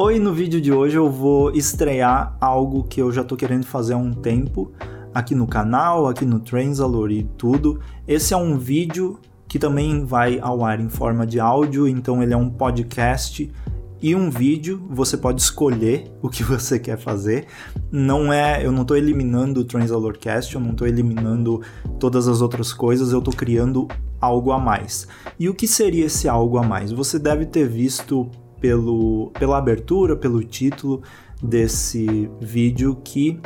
Oi, no vídeo de hoje eu vou estrear algo que eu já tô querendo fazer há um tempo aqui no canal, aqui no Transalor e tudo. Esse é um vídeo que também vai ao ar em forma de áudio, então ele é um podcast e um vídeo, você pode escolher o que você quer fazer. Não é, eu não estou eliminando o Transalorcast, eu não estou eliminando todas as outras coisas, eu estou criando algo a mais. E o que seria esse algo a mais? Você deve ter visto pelo, pela abertura, pelo título desse vídeo, que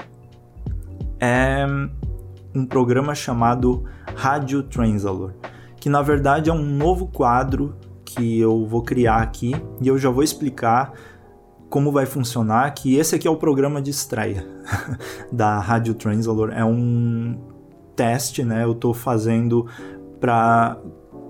é um programa chamado Rádio Transalor, que na verdade é um novo quadro que eu vou criar aqui e eu já vou explicar como vai funcionar, que esse aqui é o programa de estreia da Rádio Transalor, é um teste, né? Eu estou fazendo para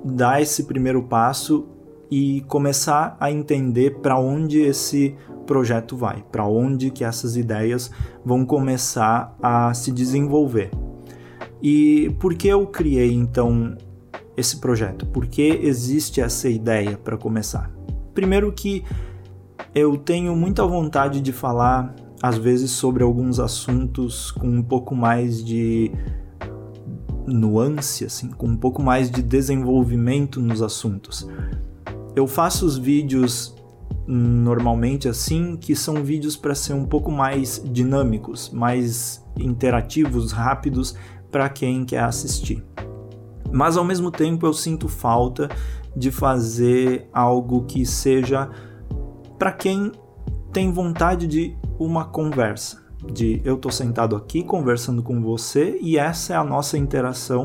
dar esse primeiro passo e começar a entender para onde esse projeto vai, para onde que essas ideias vão começar a se desenvolver. E por que eu criei então esse projeto? Por que existe essa ideia para começar? Primeiro que eu tenho muita vontade de falar às vezes sobre alguns assuntos com um pouco mais de nuance, assim, com um pouco mais de desenvolvimento nos assuntos. Eu faço os vídeos normalmente assim, que são vídeos para ser um pouco mais dinâmicos, mais interativos, rápidos para quem quer assistir. Mas ao mesmo tempo eu sinto falta de fazer algo que seja para quem tem vontade de uma conversa, de eu tô sentado aqui conversando com você e essa é a nossa interação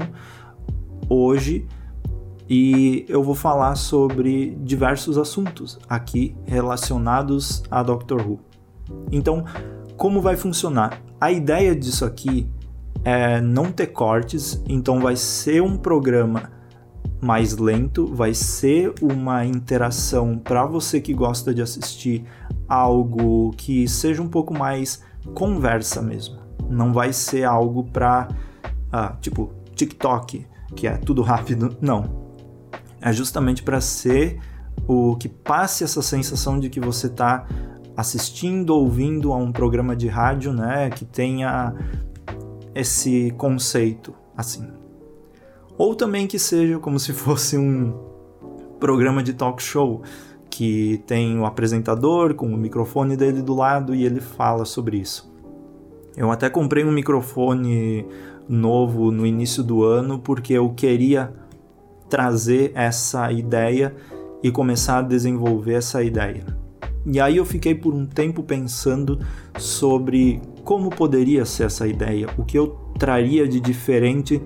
hoje e eu vou falar sobre diversos assuntos aqui relacionados a Doctor Who. Então, como vai funcionar? A ideia disso aqui é não ter cortes, então vai ser um programa mais lento, vai ser uma interação para você que gosta de assistir algo que seja um pouco mais conversa mesmo. Não vai ser algo para ah, tipo TikTok, que é tudo rápido. Não, é justamente para ser o que passe essa sensação de que você está assistindo, ouvindo a um programa de rádio, né, que tenha esse conceito assim. Ou também que seja como se fosse um programa de talk show que tem o apresentador com o microfone dele do lado e ele fala sobre isso. Eu até comprei um microfone novo no início do ano porque eu queria trazer essa ideia e começar a desenvolver essa ideia. E aí eu fiquei por um tempo pensando sobre como poderia ser essa ideia, o que eu traria de diferente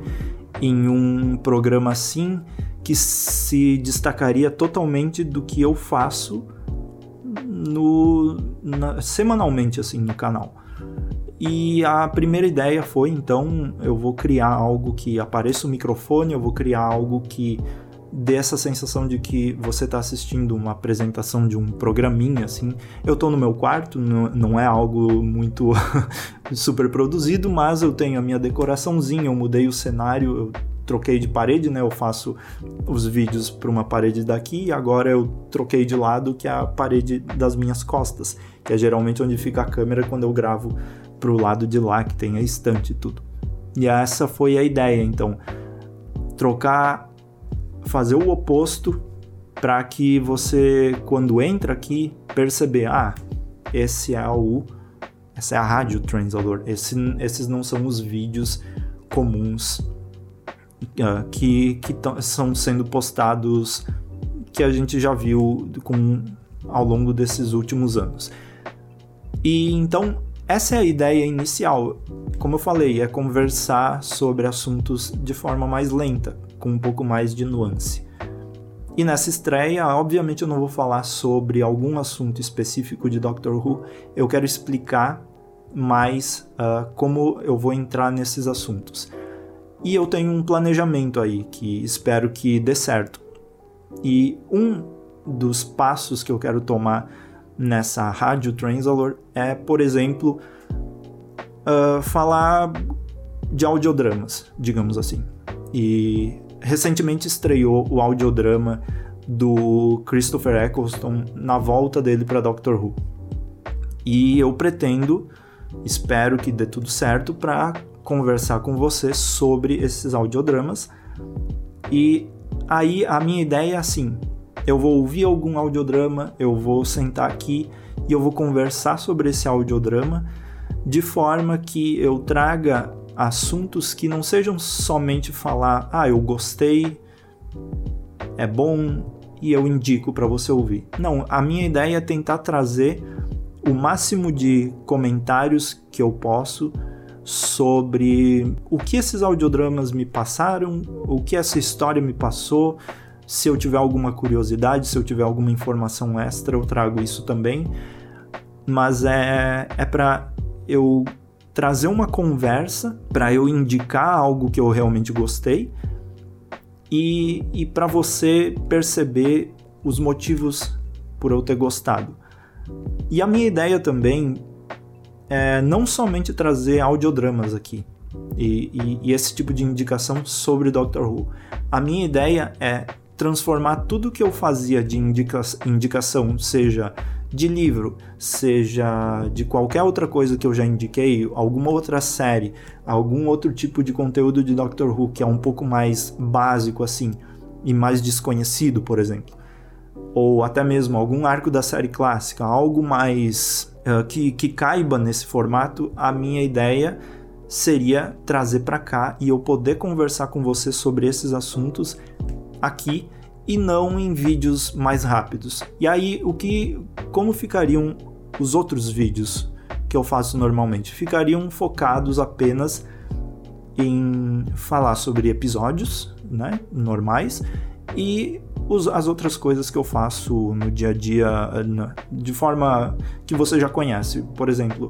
em um programa assim que se destacaria totalmente do que eu faço no na, semanalmente assim no canal. E a primeira ideia foi, então, eu vou criar algo que apareça o microfone, eu vou criar algo que dê essa sensação de que você está assistindo uma apresentação de um programinha, assim. Eu estou no meu quarto, não, é algo muito super produzido, mas eu tenho a minha decoraçãozinha, eu mudei o cenário, eu troquei de parede, né? Eu faço os vídeos para uma parede daqui e agora eu troquei de lado, que é a parede das minhas costas, que é geralmente onde fica a câmera quando eu gravo pro lado de lá que tem a estante e tudo. E essa foi a ideia, então, trocar, fazer o oposto para que você quando entra aqui perceber, ah, esse é o essa é a rádio Transalor. Esse, esses não são os vídeos comuns uh, que, que são sendo postados que a gente já viu com, ao longo desses últimos anos. E então essa é a ideia inicial. Como eu falei, é conversar sobre assuntos de forma mais lenta, com um pouco mais de nuance. E nessa estreia, obviamente eu não vou falar sobre algum assunto específico de Doctor Who, eu quero explicar mais uh, como eu vou entrar nesses assuntos. E eu tenho um planejamento aí que espero que dê certo. E um dos passos que eu quero tomar nessa rádio Transalor é, por exemplo, uh, falar de audiodramas, digamos assim. E recentemente estreou o audiodrama do Christopher Eccleston na volta dele para Doctor Who. E eu pretendo, espero que dê tudo certo para conversar com você sobre esses audiodramas. E aí a minha ideia é assim: eu vou ouvir algum audiodrama, eu vou sentar aqui e eu vou conversar sobre esse audiodrama de forma que eu traga assuntos que não sejam somente falar, ah, eu gostei, é bom e eu indico para você ouvir. Não, a minha ideia é tentar trazer o máximo de comentários que eu posso sobre o que esses audiodramas me passaram, o que essa história me passou. Se eu tiver alguma curiosidade, se eu tiver alguma informação extra, eu trago isso também. Mas é, é para eu trazer uma conversa, para eu indicar algo que eu realmente gostei e, e para você perceber os motivos por eu ter gostado. E a minha ideia também é não somente trazer audiodramas aqui e, e, e esse tipo de indicação sobre Doctor Who. A minha ideia é transformar tudo que eu fazia de indica indicação, seja de livro, seja de qualquer outra coisa que eu já indiquei, alguma outra série, algum outro tipo de conteúdo de Doctor Who que é um pouco mais básico assim e mais desconhecido, por exemplo, ou até mesmo algum arco da série clássica, algo mais uh, que, que caiba nesse formato, a minha ideia seria trazer para cá e eu poder conversar com você sobre esses assuntos aqui e não em vídeos mais rápidos. E aí, o que, como ficariam os outros vídeos que eu faço normalmente? Ficariam focados apenas em falar sobre episódios, né, normais e as outras coisas que eu faço no dia a dia de forma que você já conhece. Por exemplo,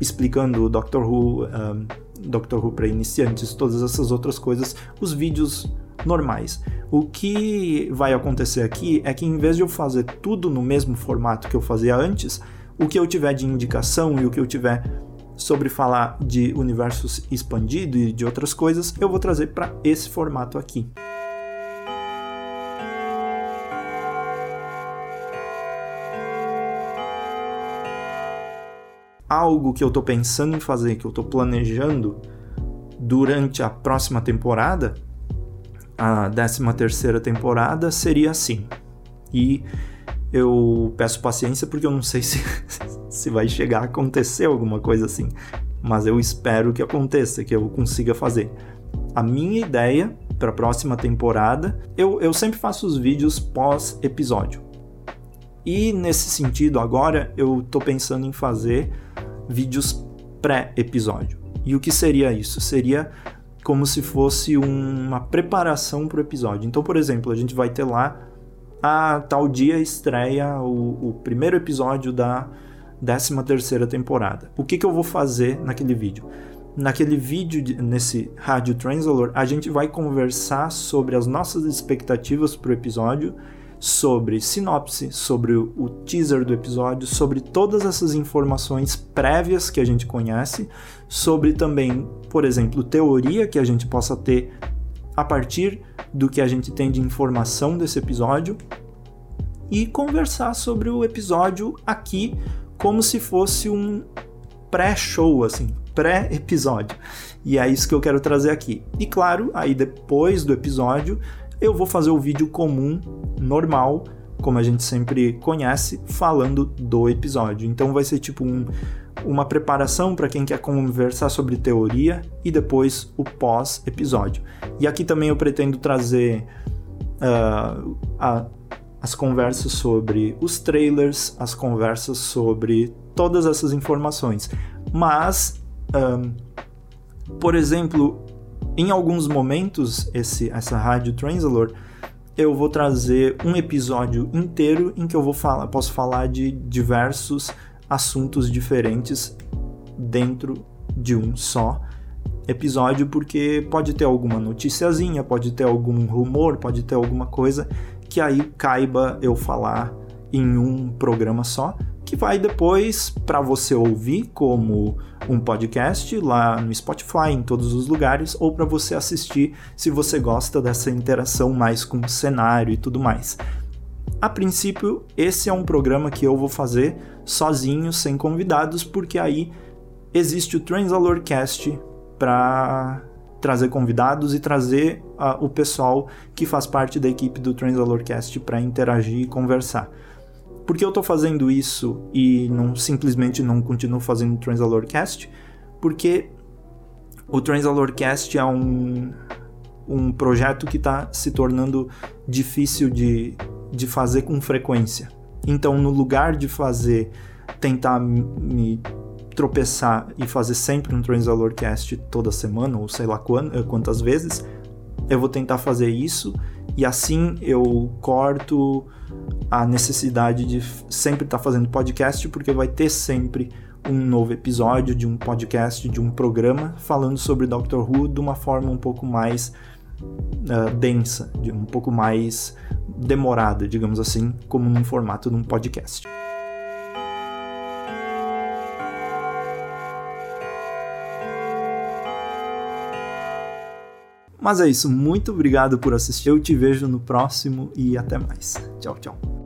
explicando Doctor Who, um, Doctor Who para iniciantes, todas essas outras coisas, os vídeos normais. O que vai acontecer aqui é que em vez de eu fazer tudo no mesmo formato que eu fazia antes, o que eu tiver de indicação e o que eu tiver sobre falar de universos expandido e de outras coisas, eu vou trazer para esse formato aqui. Algo que eu estou pensando em fazer, que eu estou planejando durante a próxima temporada, a 13 terceira temporada seria assim. E eu peço paciência porque eu não sei se, se vai chegar a acontecer alguma coisa assim. Mas eu espero que aconteça, que eu consiga fazer. A minha ideia para a próxima temporada, eu, eu sempre faço os vídeos pós-episódio. E nesse sentido, agora eu tô pensando em fazer vídeos pré-episódio. E o que seria isso? Seria como se fosse uma preparação para o episódio. Então, por exemplo, a gente vai ter lá a tal dia estreia o, o primeiro episódio da 13 terceira temporada. O que, que eu vou fazer naquele vídeo? Naquele vídeo, nesse Rádio Translator, a gente vai conversar sobre as nossas expectativas para o episódio sobre sinopse, sobre o teaser do episódio, sobre todas essas informações prévias que a gente conhece, sobre também, por exemplo, teoria que a gente possa ter a partir do que a gente tem de informação desse episódio e conversar sobre o episódio aqui como se fosse um pré-show, assim, pré-episódio. E é isso que eu quero trazer aqui. E claro, aí depois do episódio, eu vou fazer o vídeo comum, normal, como a gente sempre conhece, falando do episódio. Então vai ser tipo um, uma preparação para quem quer conversar sobre teoria e depois o pós-episódio. E aqui também eu pretendo trazer uh, a, as conversas sobre os trailers, as conversas sobre todas essas informações. Mas, um, por exemplo, em alguns momentos, esse, essa rádio Translator, eu vou trazer um episódio inteiro em que eu vou falar, posso falar de diversos assuntos diferentes dentro de um só episódio, porque pode ter alguma noticiazinha, pode ter algum rumor, pode ter alguma coisa que aí caiba eu falar em um programa só, que vai depois para você ouvir como um podcast lá no Spotify, em todos os lugares, ou para você assistir se você gosta dessa interação mais com o cenário e tudo mais. A princípio, esse é um programa que eu vou fazer sozinho, sem convidados, porque aí existe o Transalorcast para trazer convidados e trazer uh, o pessoal que faz parte da equipe do Transalorcast para interagir e conversar. Por que eu estou fazendo isso e não simplesmente não continuo fazendo o Transalorcast? Porque o Transalorcast é um, um projeto que está se tornando difícil de, de fazer com frequência. Então, no lugar de fazer, tentar me tropeçar e fazer sempre um Transalorcast toda semana, ou sei lá eh, quantas vezes, eu vou tentar fazer isso e assim eu corto a necessidade de sempre estar tá fazendo podcast, porque vai ter sempre um novo episódio de um podcast, de um programa falando sobre Doctor Who de uma forma um pouco mais uh, densa, de um pouco mais demorada, digamos assim, como num formato de um podcast. Mas é isso, muito obrigado por assistir. Eu te vejo no próximo e até mais. Tchau, tchau.